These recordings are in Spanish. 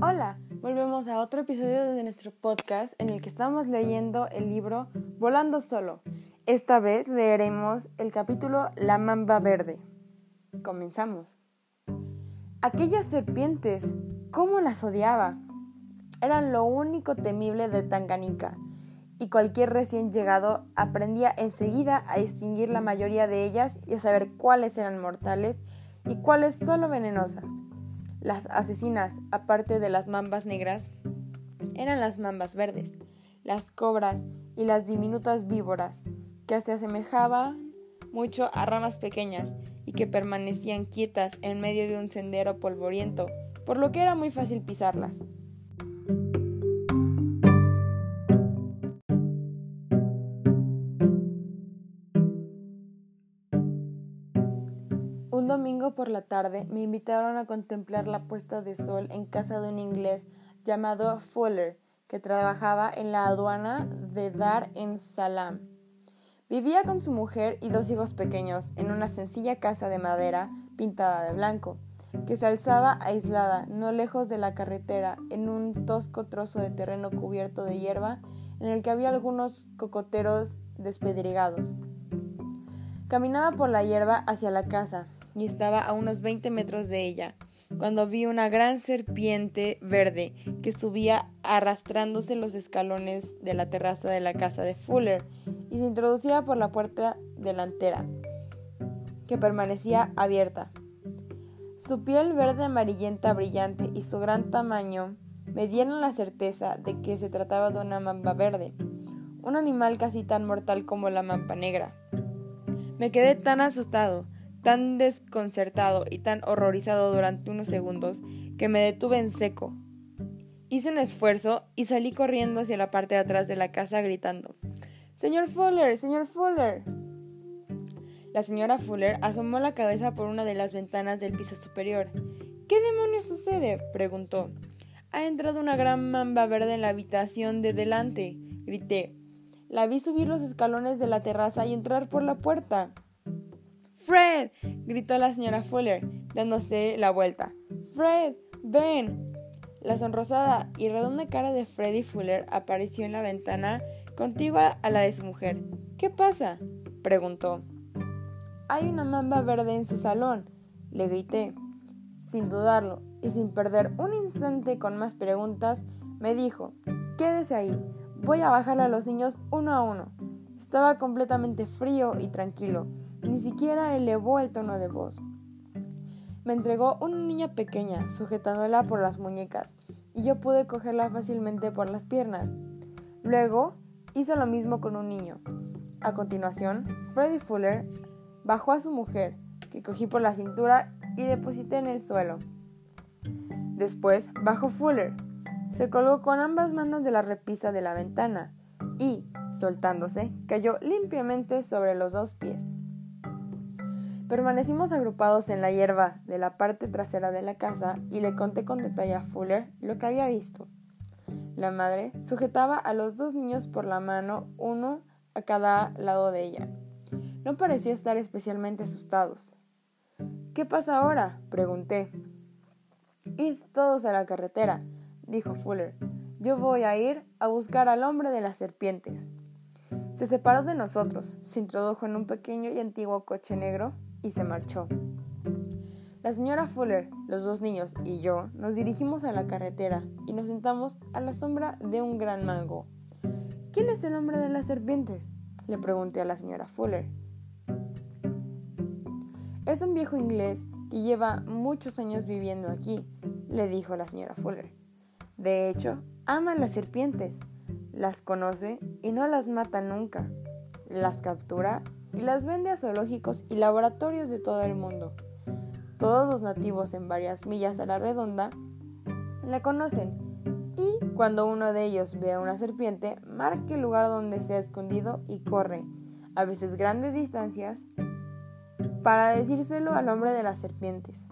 Hola, volvemos a otro episodio de nuestro podcast en el que estamos leyendo el libro Volando Solo. Esta vez leeremos el capítulo La Mamba Verde. Comenzamos. Aquellas serpientes, ¿cómo las odiaba? Eran lo único temible de Tanganica, y cualquier recién llegado aprendía enseguida a distinguir la mayoría de ellas y a saber cuáles eran mortales y cuáles solo venenosas. Las asesinas, aparte de las mambas negras, eran las mambas verdes, las cobras y las diminutas víboras, que se asemejaban mucho a ramas pequeñas y que permanecían quietas en medio de un sendero polvoriento, por lo que era muy fácil pisarlas. Por la tarde me invitaron a contemplar la puesta de sol en casa de un inglés llamado Fuller, que trabajaba en la aduana de Dar en Salam. Vivía con su mujer y dos hijos pequeños en una sencilla casa de madera pintada de blanco, que se alzaba aislada no lejos de la carretera en un tosco trozo de terreno cubierto de hierba en el que había algunos cocoteros despedregados. Caminaba por la hierba hacia la casa, y estaba a unos 20 metros de ella, cuando vi una gran serpiente verde que subía arrastrándose los escalones de la terraza de la casa de Fuller y se introducía por la puerta delantera, que permanecía abierta. Su piel verde amarillenta brillante y su gran tamaño me dieron la certeza de que se trataba de una mamba verde, un animal casi tan mortal como la mamba negra. Me quedé tan asustado tan desconcertado y tan horrorizado durante unos segundos que me detuve en seco. Hice un esfuerzo y salí corriendo hacia la parte de atrás de la casa gritando Señor Fuller, señor Fuller. La señora Fuller asomó la cabeza por una de las ventanas del piso superior. ¿Qué demonios sucede? preguntó. Ha entrado una gran mamba verde en la habitación de delante, grité. La vi subir los escalones de la terraza y entrar por la puerta. Fred, gritó la señora Fuller, dándose la vuelta. Fred, ven. La sonrosada y redonda cara de Freddy Fuller apareció en la ventana contigua a la de su mujer. ¿Qué pasa? preguntó. Hay una mamba verde en su salón, le grité. Sin dudarlo y sin perder un instante con más preguntas, me dijo, quédese ahí, voy a bajar a los niños uno a uno. Estaba completamente frío y tranquilo ni siquiera elevó el tono de voz. Me entregó una niña pequeña, sujetándola por las muñecas, y yo pude cogerla fácilmente por las piernas. Luego hizo lo mismo con un niño. A continuación, Freddy Fuller bajó a su mujer, que cogí por la cintura y deposité en el suelo. Después bajó Fuller, se colgó con ambas manos de la repisa de la ventana y, soltándose, cayó limpiamente sobre los dos pies. Permanecimos agrupados en la hierba de la parte trasera de la casa y le conté con detalle a Fuller lo que había visto. La madre sujetaba a los dos niños por la mano, uno a cada lado de ella. No parecía estar especialmente asustados. ¿Qué pasa ahora? pregunté. Id todos a la carretera, dijo Fuller. Yo voy a ir a buscar al hombre de las serpientes. Se separó de nosotros, se introdujo en un pequeño y antiguo coche negro y se marchó. La señora Fuller, los dos niños y yo nos dirigimos a la carretera y nos sentamos a la sombra de un gran mango. ¿Quién es el hombre de las serpientes? le pregunté a la señora Fuller. Es un viejo inglés que lleva muchos años viviendo aquí, le dijo la señora Fuller. De hecho, ama las serpientes, las conoce y no las mata nunca. Las captura y las vende a zoológicos y laboratorios de todo el mundo. Todos los nativos en varias millas a la redonda la conocen y cuando uno de ellos ve a una serpiente, marca el lugar donde se ha escondido y corre, a veces grandes distancias, para decírselo al hombre de las serpientes.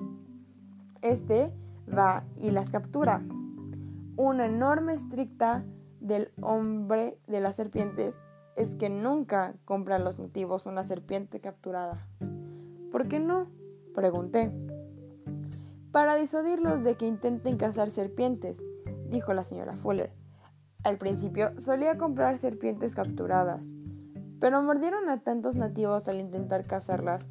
Este va y las captura. Una enorme estricta del hombre de las serpientes es que nunca compran los nativos una serpiente capturada. ¿Por qué no? Pregunté. para disuadirlos de que intenten cazar serpientes, dijo la señora Fuller. Al principio solía comprar serpientes capturadas, pero mordieron a tantos nativos al intentar cazarlas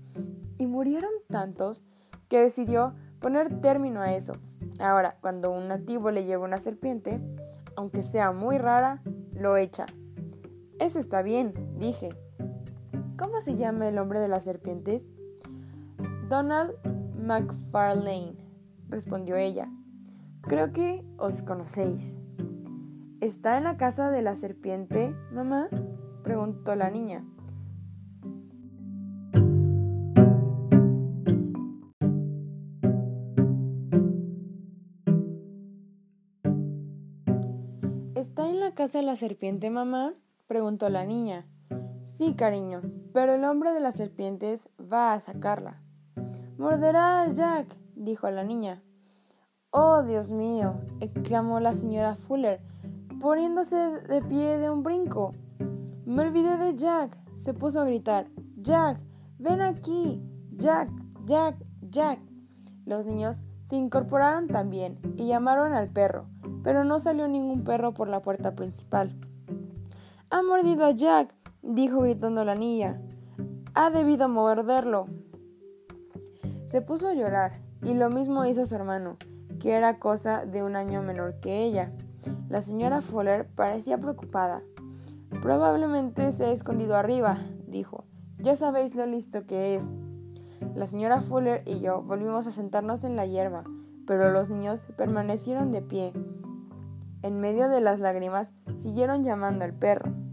y murieron tantos que decidió poner término a eso. Ahora, cuando un nativo le lleva una serpiente, aunque sea muy rara, lo echa. Eso está bien, dije. ¿Cómo se llama el hombre de las serpientes? Donald McFarlane, respondió ella. Creo que os conocéis. ¿Está en la casa de la serpiente, mamá? preguntó la niña. ¿Está en la casa de la serpiente, mamá? Preguntó la niña. Sí, cariño, pero el hombre de las serpientes va a sacarla. Morderá a Jack, dijo la niña. Oh, Dios mío, exclamó la señora Fuller, poniéndose de pie de un brinco. Me olvidé de Jack. Se puso a gritar. Jack, ven aquí. Jack, Jack, Jack. Los niños se incorporaron también y llamaron al perro, pero no salió ningún perro por la puerta principal. Ha mordido a Jack, dijo gritando la niña. Ha debido morderlo. Se puso a llorar, y lo mismo hizo su hermano, que era cosa de un año menor que ella. La señora Fuller parecía preocupada. Probablemente se ha escondido arriba, dijo. Ya sabéis lo listo que es. La señora Fuller y yo volvimos a sentarnos en la hierba, pero los niños permanecieron de pie. En medio de las lágrimas siguieron llamando al perro.